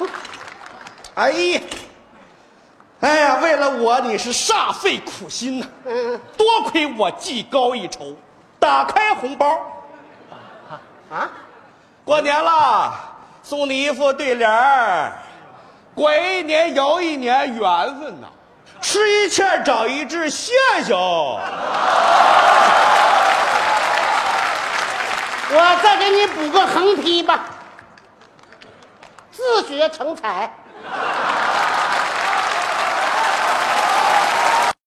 哎呀，哎呀，为了我你是煞费苦心呐、嗯。多亏我技高一筹，打开红包，啊，过年了，送你一副对联儿，过一年又一年缘分呐、吃一堑长一智，谢谢。我再给你补个横批吧。自学成才，